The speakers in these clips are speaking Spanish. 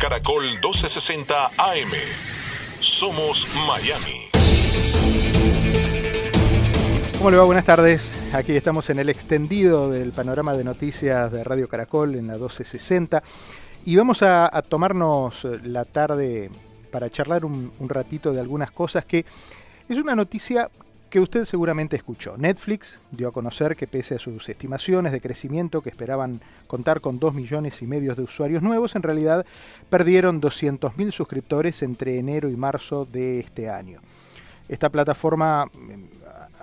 Caracol 1260 AM. Somos Miami. ¿Cómo le va? Buenas tardes. Aquí estamos en el extendido del panorama de noticias de Radio Caracol en la 1260 y vamos a, tomarnos la tarde para charlar un ratito de algunas cosas que es una noticia que usted seguramente escuchó. Netflix dio a conocer que pese a sus estimaciones de crecimiento que esperaban contar con 2 millones y medio de usuarios nuevos, en realidad perdieron 200.000 suscriptores entre enero y marzo de este año. Esta plataforma em,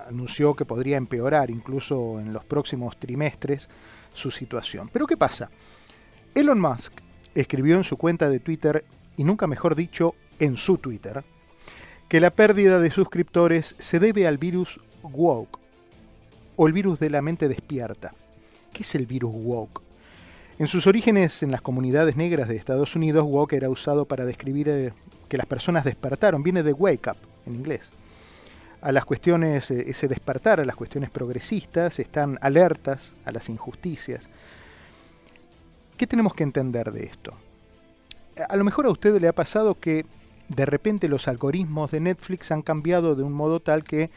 anunció que podría empeorar incluso en los próximos trimestres su situación. Pero ¿qué pasa? Elon Musk escribió en su cuenta de Twitter, y nunca mejor dicho, en su Twitter, que la pérdida de suscriptores se debe al virus woke o el virus de la mente despierta. ¿Qué es el virus woke? En sus orígenes en las comunidades negras de Estados Unidos, woke era usado para describir eh, que las personas despertaron, viene de wake up en inglés. A las cuestiones, eh, ese despertar a las cuestiones progresistas, están alertas a las injusticias. ¿Qué tenemos que entender de esto? A lo mejor a usted le ha pasado que de repente los algoritmos de Netflix han cambiado de un modo tal que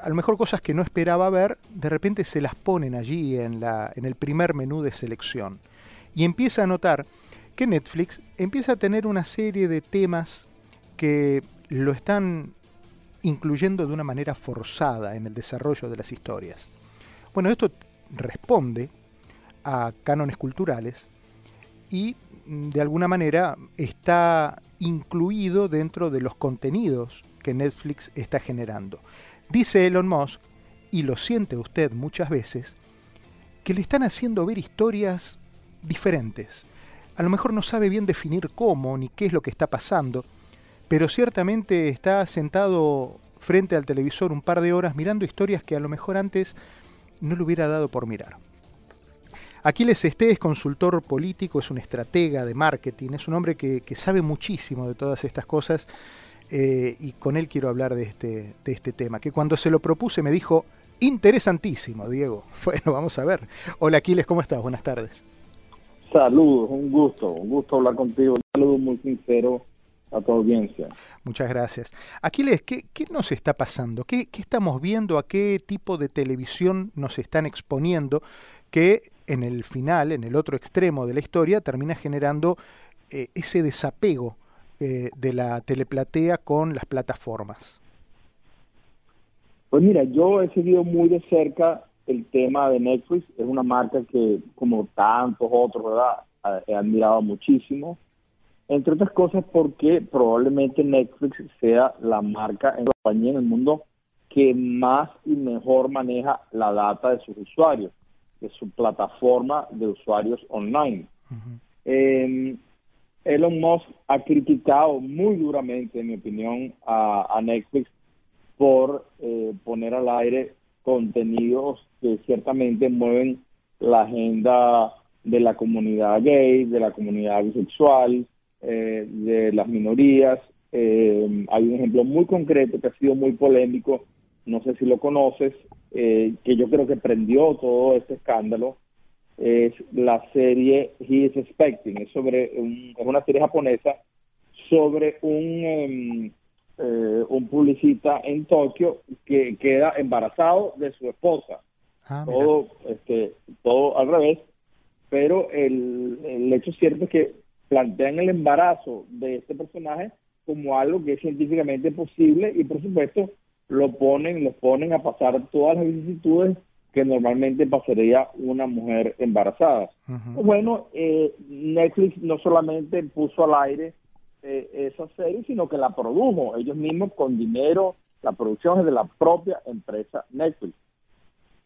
a lo mejor cosas que no esperaba ver, de repente se las ponen allí en, la, en el primer menú de selección. Y empieza a notar que Netflix empieza a tener una serie de temas que lo están incluyendo de una manera forzada en el desarrollo de las historias. Bueno, esto responde a cánones culturales y de alguna manera está incluido dentro de los contenidos que Netflix está generando. Dice Elon Musk, y lo siente usted muchas veces, que le están haciendo ver historias diferentes. A lo mejor no sabe bien definir cómo ni qué es lo que está pasando, pero ciertamente está sentado frente al televisor un par de horas mirando historias que a lo mejor antes no le hubiera dado por mirar. Aquiles Esté es consultor político, es un estratega de marketing, es un hombre que, sabe muchísimo de todas estas cosas eh, y con él quiero hablar de este, de este tema, que cuando se lo propuse me dijo, interesantísimo, Diego. Bueno, vamos a ver. Hola Aquiles, ¿cómo estás? Buenas tardes. Saludos, un gusto, un gusto hablar contigo. Un saludo muy sincero a tu audiencia. Muchas gracias. Aquiles, ¿qué, qué nos está pasando? ¿Qué, ¿Qué, estamos viendo? ¿A qué tipo de televisión nos están exponiendo? Que en el final, en el otro extremo de la historia, termina generando eh, ese desapego eh, de la teleplatea con las plataformas. Pues mira, yo he seguido muy de cerca el tema de Netflix. Es una marca que, como tantos otros, ¿verdad? He admirado muchísimo entre otras cosas porque probablemente Netflix sea la marca en compañía en el mundo que más y mejor maneja la data de sus usuarios, de su plataforma de usuarios online. Em, Elon Musk ha criticado muy duramente, en mi opinión, a, Netflix por eh, poner al aire contenidos que ciertamente mueven la agenda de la comunidad gay, de la comunidad bisexual, eh, de las minorías. Eh, hay un ejemplo muy concreto que ha sido muy polémico, no sé si lo conoces, eh, que yo creo que prendió todo este escándalo, es la serie He is Expecting, es sobre es una serie japonesa sobre un em, un publicista en Tokio que queda embarazado de su esposa. Ah, todo este todo al revés, pero el, el hecho cierto es que plantean el embarazo de este personaje como algo que es científicamente posible y por supuesto lo ponen, lo ponen a pasar todas las vicisitudes que normalmente pasaría una mujer embarazada. Bueno, eh, Netflix no solamente puso al aire eh, esa serie, sino que la produjo ellos mismos con dinero, la producción es de la propia empresa Netflix.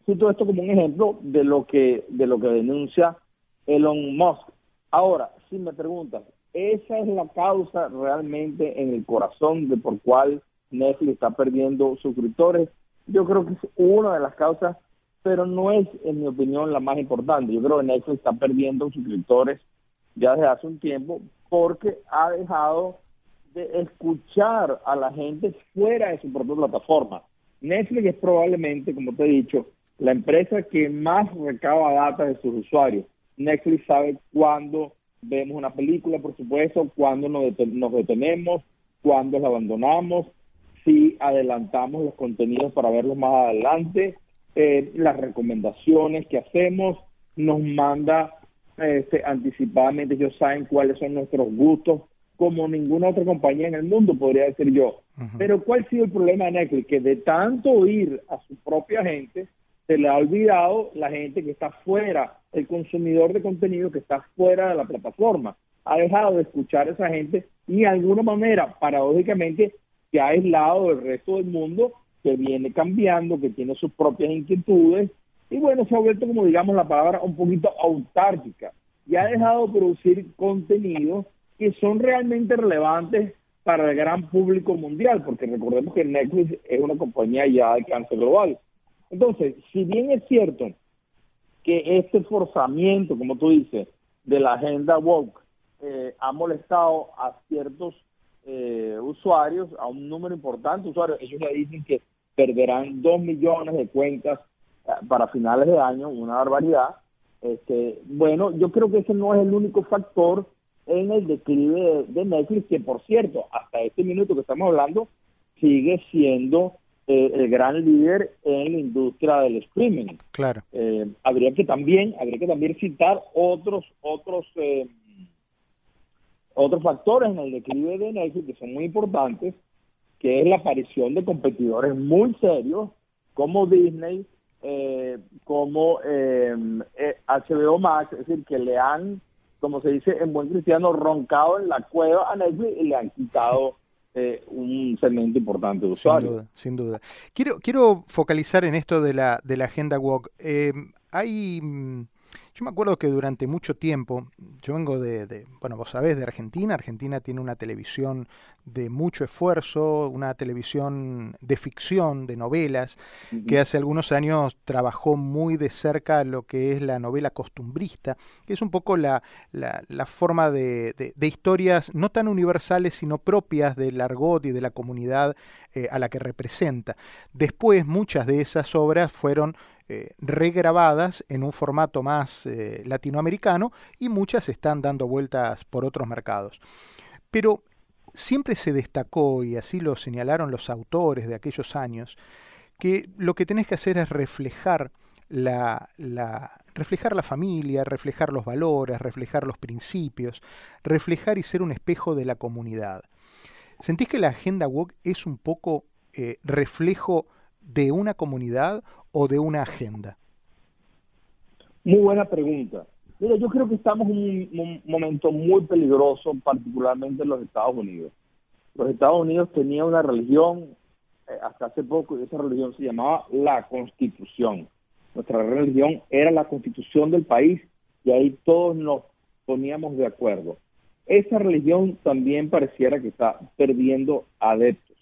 Cito esto como un ejemplo de lo que de lo que denuncia Elon Musk. Ahora, si me preguntas, ¿esa es la causa realmente en el corazón de por cuál Netflix está perdiendo suscriptores? Yo creo que es una de las causas, pero no es, en mi opinión, la más importante. Yo creo que Netflix está perdiendo suscriptores ya desde hace un tiempo porque ha dejado de escuchar a la gente fuera de su propia plataforma. Netflix es probablemente, como te he dicho, la empresa que más recaba data de sus usuarios. Netflix sabe cuándo vemos una película, por supuesto, cuándo nos, nos detenemos, cuándo la abandonamos, si adelantamos los contenidos para verlos más adelante, eh, las recomendaciones que hacemos, nos manda este, anticipadamente, ellos saben cuáles son nuestros gustos, como ninguna otra compañía en el mundo, podría decir yo. Pero ¿cuál ha sido el problema de Netflix? Que de tanto oír a su propia gente, se le ha olvidado la gente que está fuera, el consumidor de contenido que está fuera de la plataforma. Ha dejado de escuchar a esa gente y de alguna manera, paradójicamente, se ha aislado del resto del mundo que viene cambiando, que tiene sus propias inquietudes y bueno, se ha vuelto como digamos la palabra un poquito autárquica y ha dejado de producir contenidos que son realmente relevantes para el gran público mundial, porque recordemos que Netflix es una compañía ya de cáncer global. Entonces, si bien es cierto que este forzamiento, como tú dices, de la agenda woke eh, ha molestado a ciertos eh, usuarios, a un número importante de usuarios, ellos ya dicen que perderán dos millones de cuentas eh, para finales de año, una barbaridad. Este, bueno, yo creo que ese no es el único factor en el declive de Netflix, que por cierto, hasta este minuto que estamos hablando, sigue siendo eh, el gran líder en la industria del streaming. Claro. Eh, habría que también, habría que también citar otros, otros, eh, otros factores en el declive de Netflix que son muy importantes, que es la aparición de competidores muy serios como Disney, como HBO Max, es decir, que le han, como se dice en buen cristiano, roncado en la cueva a Netflix y le han quitado eh, un segmento importante de usuarios. Sin duda, Quiero, quiero focalizar en esto de la, de la agenda walk. Eh, hay mm, yo me acuerdo que durante mucho tiempo, yo vengo de, bueno, vos sabés, de Argentina. Argentina tiene una televisión de mucho esfuerzo, una televisión de ficción, de novelas, que hace algunos años trabajó muy de cerca lo que es la novela costumbrista, que es un poco la, la, forma de, de, historias no tan universales, sino propias del argot y de la comunidad eh, a la que representa. Después, muchas de esas obras fueron eh, regrabadas en un formato más eh, latinoamericano y muchas están dando vueltas por otros mercados. Pero siempre se destacó, y así lo señalaron los autores de aquellos años, que lo que tenés que hacer es reflejar la, reflejar la familia, reflejar los valores, reflejar los principios, reflejar y ser un espejo de la comunidad. ¿Sentís que la agenda woke es un poco eh, reflejo de una comunidad o de una agenda? Muy buena pregunta. Mira, yo creo que estamos en un, momento muy peligroso, particularmente en los Estados Unidos. Los Estados Unidos tenían una religión eh, hasta hace poco y esa religión se llamaba la Constitución. Nuestra religión era la Constitución del país y ahí todos nos poníamos de acuerdo. Esa religión también pareciera que está perdiendo adeptos.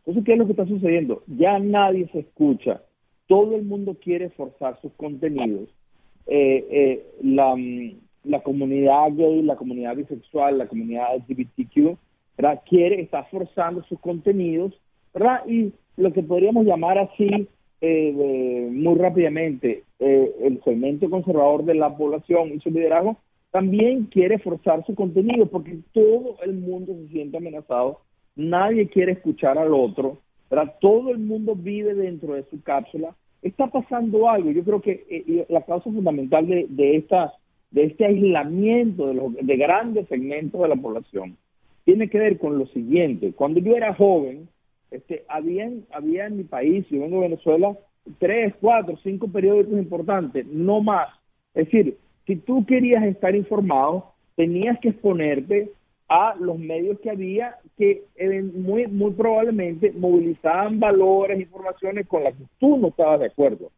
Entonces, ¿qué es lo que está sucediendo? Ya nadie se escucha. Todo el mundo quiere forzar sus contenidos. Eh, eh, la, la, comunidad gay, la comunidad bisexual, la comunidad LGBTQ, quiere, está forzando sus contenidos. Y lo que podríamos llamar así, eh, muy rápidamente, el segmento conservador de la población y su liderazgo, también quiere forzar su contenido porque todo el mundo se siente amenazado nadie quiere escuchar al otro, todo el mundo vive dentro de su cápsula. Está pasando algo. Yo creo que eh, la causa fundamental de, de, de este aislamiento de, los, de grandes segmentos de la población tiene que ver con lo siguiente. Cuando yo era joven, este, había, había en mi país, yo vengo de Venezuela, tres, cuatro, cinco periódicos importantes, no más. Es decir, si tú querías estar informado, tenías que exponerte a los medios que había que muy, muy probablemente movilizaban valores, informaciones con las que tú no estabas de acuerdo.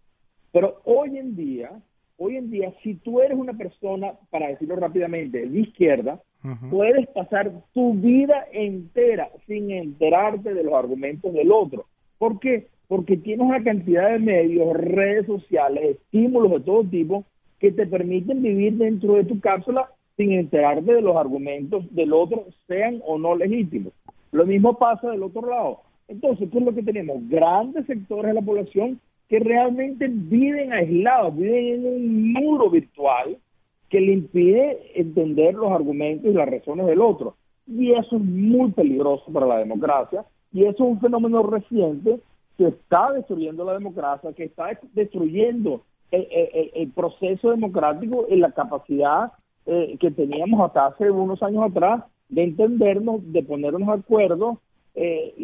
Pero hoy en día, hoy en día, si tú eres una persona, para decirlo rápidamente, de izquierda, puedes pasar tu vida entera sin enterarte de los argumentos del otro. ¿Por qué? Porque tienes una cantidad de medios, redes sociales, estímulos de todo tipo que te permiten vivir dentro de tu cápsula sin enterarte de los argumentos del otro, sean o no legítimos. Lo mismo pasa del otro lado. Entonces, ¿qué es lo que tenemos? Grandes sectores de la población que realmente viven aislados, viven en un muro virtual que le impide entender los argumentos y las razones del otro. Y eso es muy peligroso para la democracia y eso es un fenómeno reciente que está destruyendo la democracia, que está destruyendo el, proceso democrático y la capacidad eh, que teníamos hasta hace unos años atrás de entendernos, de ponernos de acuerdo. Eh,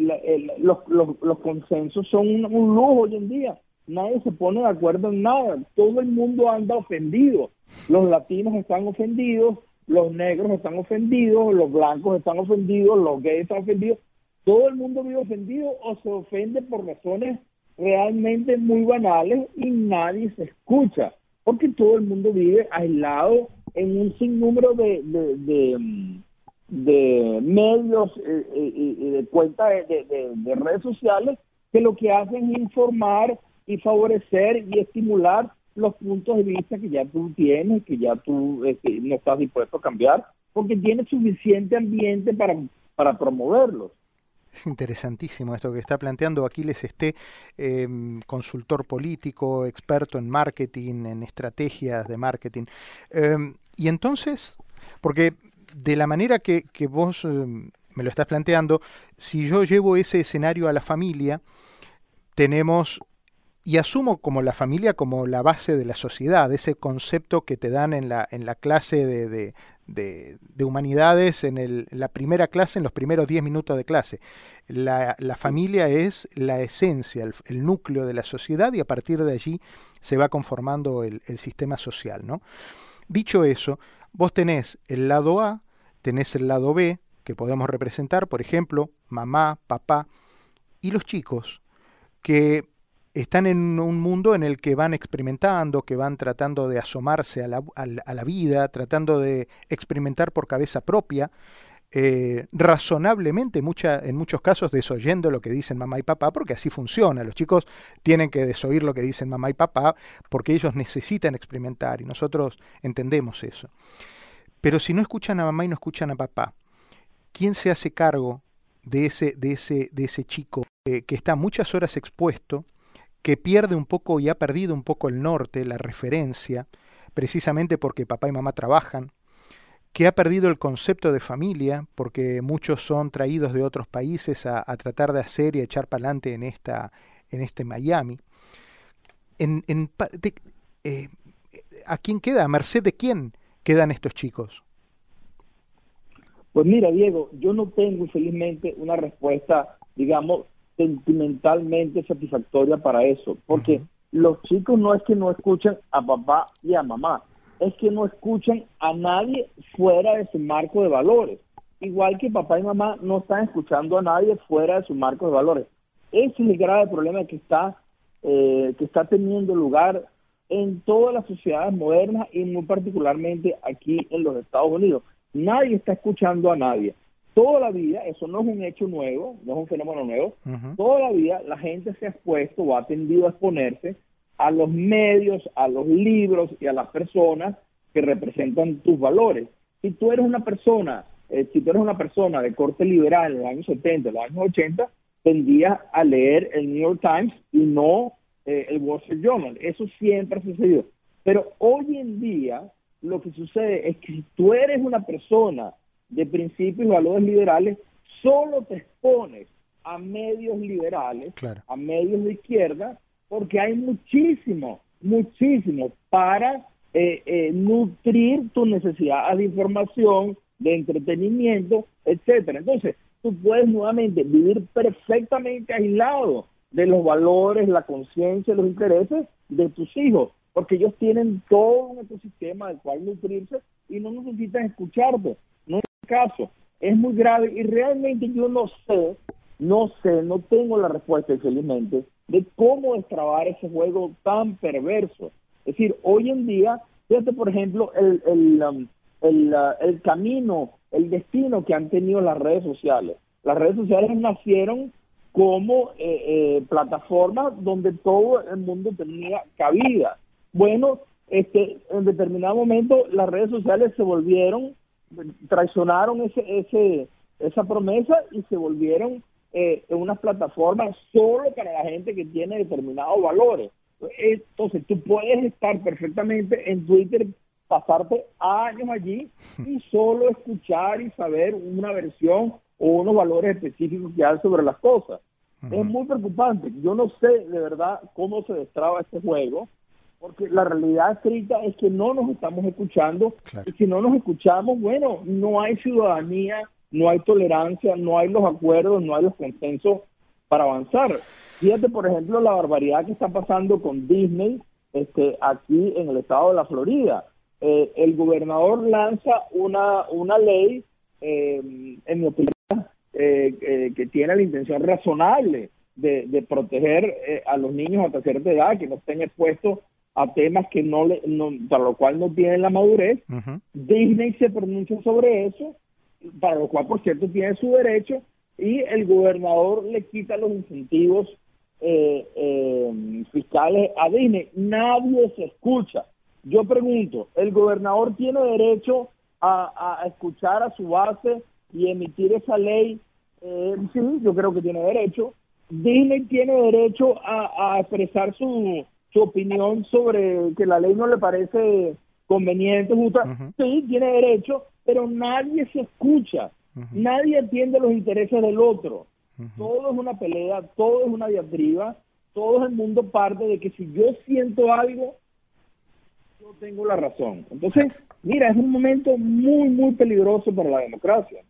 los, consensos son un, lujo hoy en día. Nadie se pone de acuerdo en nada. Todo el mundo anda ofendido. Los latinos están ofendidos, los negros están ofendidos, los blancos están ofendidos, los gays están ofendidos. Todo el mundo vive ofendido o se ofende por razones realmente muy banales y nadie se escucha, porque todo el mundo vive aislado en un sinnúmero de, de, de, medios eh, eh, y de cuentas de, redes sociales que lo que hacen es informar y favorecer y estimular los puntos de vista que ya tú tienes, que ya tú este, no estás dispuesto a cambiar, porque tienes suficiente ambiente para, para promoverlos. Es interesantísimo esto que está planteando Aquiles Esté, em, consultor político, experto en marketing, en estrategias de marketing. Em, y entonces, porque de la manera que, que vos em, me lo estás planteando, si yo llevo ese escenario a la familia, tenemos y asumo como la familia como la base de la sociedad, ese concepto que te dan en la, en la clase de, de, humanidades, en la primera clase, en los primeros 10 minutos de clase. La, familia es la esencia, el, núcleo de la sociedad y a partir de allí se va conformando el, el sistema social. ¿no? Dicho eso, vos tenés el lado A, tenés el lado B, que podemos representar, por ejemplo, mamá, papá, y los chicos, que están en un mundo en el que van experimentando, que van tratando de asomarse a la, vida, tratando de experimentar por cabeza propia, eh, razonablemente, mucha, en muchos casos desoyendo lo que dicen mamá y papá, porque así funciona. Los chicos tienen que desoír lo que dicen mamá y papá porque ellos necesitan experimentar y nosotros entendemos eso. Pero si no escuchan a mamá y no escuchan a papá, ¿quién se hace cargo de ese, de ese, de ese chico eh, que está muchas horas expuesto? que pierde un poco y ha perdido un poco el norte, la referencia, precisamente porque papá y mamá trabajan, que ha perdido el concepto de familia, porque muchos son traídos de otros países a, tratar de hacer y echar para adelante en, esta, en este Miami. En, eh, ¿A quién queda? ¿A merced de quién quedan estos chicos? Pues mira, Diego, yo no tengo felizmente una respuesta, digamos, sentimentalmente satisfactoria para eso, porque los chicos no es que no escuchan a papá y a mamá, es que no escuchan a nadie fuera de su marco de valores, igual que papá y mamá no están escuchando a nadie fuera de su marco de valores. Ese es el grave problema que está, eh, que está teniendo lugar en todas las sociedades modernas y muy particularmente aquí en los Estados Unidos. Nadie está escuchando a nadie toda la vida, eso no es un hecho nuevo, no es un fenómeno nuevo, toda la vida la gente se ha expuesto o ha tendido a exponerse a los medios, a los libros y a las personas que representan tus valores. Si tú eres una persona, eh, si tú eres una persona de corte liberal en los años 70, en los años 80, tendías a leer el New York Times y no eh, el Wall Street Journal. Eso siempre ha sucedido. Pero hoy en día lo que sucede es que si tú eres una persona de principios y valores liberales, solo te expones a medios liberales, a medios de izquierda, porque hay muchísimo, muchísimo para eh, eh, nutrir tu necesidad de información, de entretenimiento, etcétera. Entonces, tú puedes nuevamente vivir perfectamente aislado de los valores, la conciencia, los intereses de tus hijos, porque ellos tienen todo un ecosistema del cual nutrirse y no necesitan escucharte caso. Es muy grave y realmente yo no sé, no sé, no tengo la respuesta, infelizmente, de cómo destrabar ese juego tan perverso. Es decir, hoy en día, fíjate, por ejemplo, el, el, um, el, uh, el camino, el destino que han tenido las redes sociales. Las redes sociales nacieron como eh, eh, plataformas donde todo el mundo tenía cabida. Bueno, este, en determinado momento las redes sociales se volvieron traicionaron ese, ese, esa promesa y se volvieron eh, unas plataformas solo para la gente que tiene determinados valores. Entonces, tú puedes estar perfectamente en Twitter pasarte años allí y solo escuchar y saber una versión o unos valores específicos que hay sobre las cosas. Es muy preocupante. Yo no sé de verdad cómo se destraba este juego, porque la realidad escrita es que no nos estamos escuchando y si no nos escuchamos, bueno, no hay ciudadanía, no hay tolerancia, no hay los acuerdos, no hay los consensos para avanzar. Fíjate, por ejemplo, la barbaridad que está pasando con Disney este, aquí en el estado de la Florida. Eh, el gobernador lanza una, una ley, eh, en mi opinión, eh, que tiene la intención razonable de, proteger a los niños hasta cierta edad, que no estén expuestos a temas que no le, para lo cual no tienen la madurez. Disney se pronuncia sobre eso, para lo cual, por cierto, tiene su derecho, y el gobernador le quita los incentivos fiscales a Disney. Nadie se escucha. Yo pregunto, ¿el gobernador tiene derecho a, escuchar a su base y emitir esa ley? Eh, sí, yo creo que tiene derecho. Disney tiene derecho a, expresar su, su, opinión sobre que la ley no le parece conveniente, justa. Sí, tiene derecho, pero nadie se escucha. Nadie atiende los intereses del otro. Todo es una pelea, todo es una diatriba, todo el mundo parte de que si yo siento algo, yo tengo la razón. Entonces, mira, es un momento muy, muy peligroso para la democracia.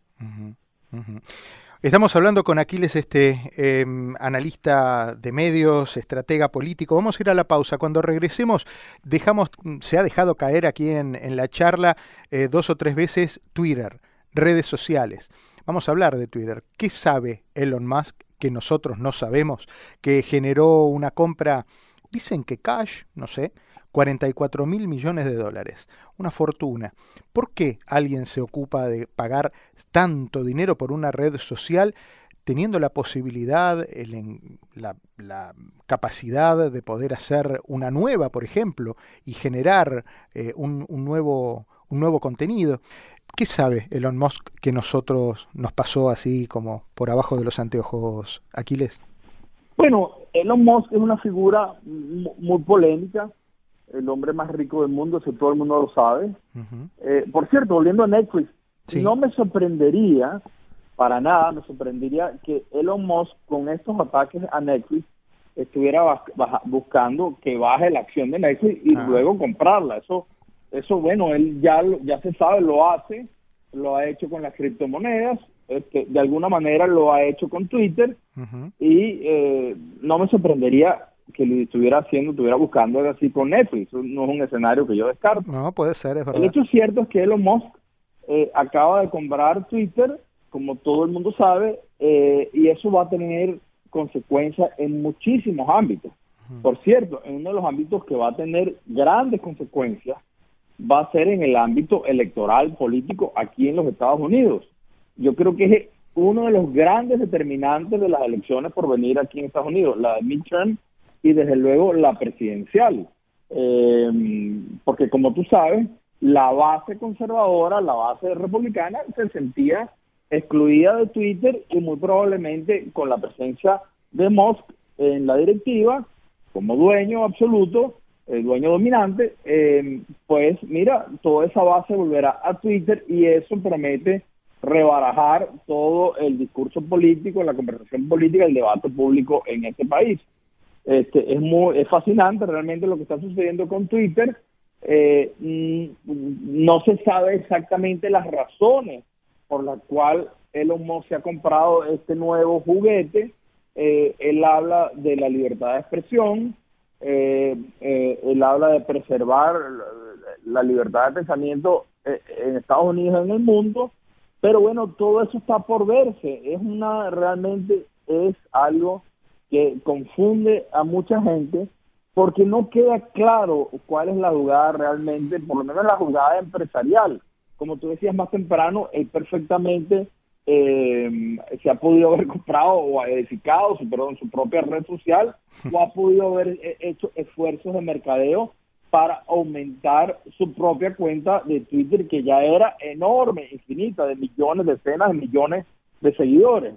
Estamos hablando con Aquiles, este em, analista de medios, estratega político. Vamos a ir a la pausa. Cuando regresemos, dejamos, se ha dejado caer aquí en, la charla eh, dos o tres veces Twitter, redes sociales. Vamos a hablar de Twitter. ¿Qué sabe Elon Musk que nosotros no sabemos? Que generó una compra, dicen que cash, no sé, 44 mil millones de dólares, una fortuna. ¿Por qué alguien se ocupa de pagar tanto dinero por una red social teniendo la posibilidad, la, capacidad de poder hacer una nueva, por ejemplo, y generar eh, un, nuevo, un nuevo contenido? ¿Qué sabe Elon Musk que nosotros nos pasó así como por abajo de los anteojos, Aquiles? Bueno, Elon Musk es una figura muy polémica, el hombre más rico del mundo, si todo el mundo lo sabe. Eh, por cierto, volviendo a Netflix, no me sorprendería, para nada, me sorprendería que Elon Musk con estos ataques a Netflix estuviera buscando que baje la acción de Netflix y ah. luego comprarla. Eso, eso bueno, él ya, ya se sabe, lo hace, lo ha hecho con las criptomonedas, este, de alguna manera lo ha hecho con Twitter y eh, no me sorprendería que lo estuviera haciendo, estuviera buscando así con Netflix. No es un escenario que yo descarto. No, puede ser, es verdad. El hecho cierto es que Elon Musk eh, acaba de comprar Twitter, como todo el mundo sabe, eh, y eso va a tener consecuencias en muchísimos ámbitos. Por cierto, en uno de los ámbitos que va a tener grandes consecuencias va a ser en el ámbito electoral político aquí en los Estados Unidos. Yo creo que es uno de los grandes determinantes de las elecciones por venir aquí en Estados Unidos, la de midterm y desde luego la presidencial. Eh, porque como tú sabes, la base conservadora, la base republicana se sentía excluida de Twitter y muy probablemente con la presencia de Musk en la directiva como dueño absoluto, el dueño dominante, eh, pues mira, toda esa base volverá a Twitter y eso promete rebarajar todo el discurso político, la conversación política, el debate público en este país. Este, es, muy, es fascinante realmente lo que está sucediendo con Twitter. Eh, mm, no se sabe exactamente las razones por las cuales Elon Musk se ha comprado este nuevo juguete. Eh, él habla de la libertad de expresión, eh, él habla de preservar la libertad de pensamiento en Estados Unidos y en el mundo, pero bueno, todo eso está por verse. Es una, realmente es algo que confunde a mucha gente porque no queda claro cuál es la jugada realmente, por lo menos la jugada empresarial. Como tú decías más temprano, él perfectamente eh, se ha podido haber comprado o edificado su, perdón, su propia red social o ha podido haber eh, hecho esfuerzos de mercadeo para aumentar su propia cuenta de Twitter que ya era enorme, infinita, de millones, decenas de millones de seguidores.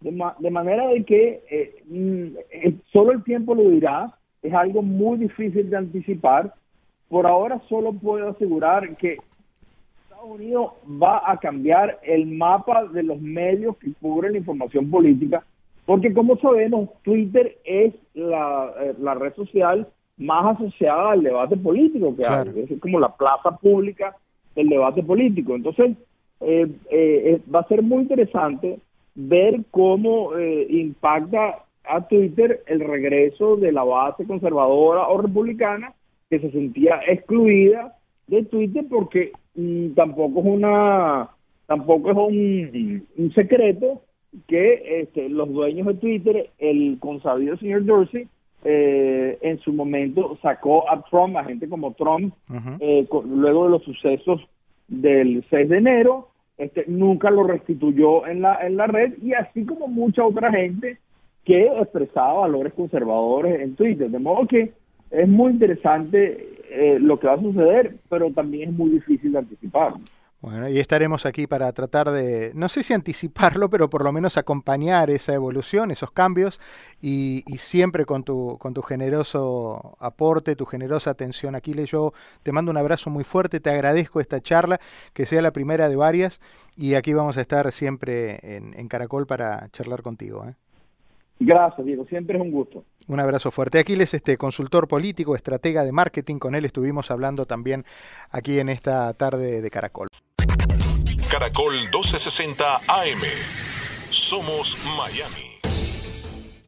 De, manera de que eh, mm, eh, solo el tiempo lo dirá, es algo muy difícil de anticipar, por ahora solo puedo asegurar que Estados Unidos va a cambiar el mapa de los medios que cubren la información política, porque como sabemos, Twitter es la, eh, la red social más asociada al debate político que hay, es como la plaza pública del debate político. Entonces, eh, eh, va a ser muy interesante ver cómo impacta a Twitter el regreso de la base conservadora o republicana que se sentía excluida de Twitter porque mm, tampoco es una tampoco es un, secreto que este, los dueños de Twitter, el consabido señor Dorsey, eh, en su momento sacó a Trump, a gente como Trump, eh, luego de los sucesos del 6 de enero, este, nunca lo restituyó en la, en la red y así como mucha otra gente que expresaba valores conservadores en Twitter. De modo que es muy interesante eh, lo que va a suceder, pero también es muy difícil de anticipar. Bueno, y estaremos aquí para tratar de, no sé si anticiparlo, pero por lo menos acompañar esa evolución, esos cambios, y, siempre con tu, con tu generoso aporte, tu generosa atención. Aquiles, yo te mando un abrazo muy fuerte, te agradezco esta charla, que sea la primera de varias, y aquí vamos a estar siempre en, en Caracol para charlar contigo. ¿eh? Gracias, Diego. Siempre es un gusto. Un abrazo fuerte. Aquiles, este consultor político, estratega de marketing, con él estuvimos hablando también aquí en esta tarde de Caracol. Caracol 1260 AM. Somos Miami.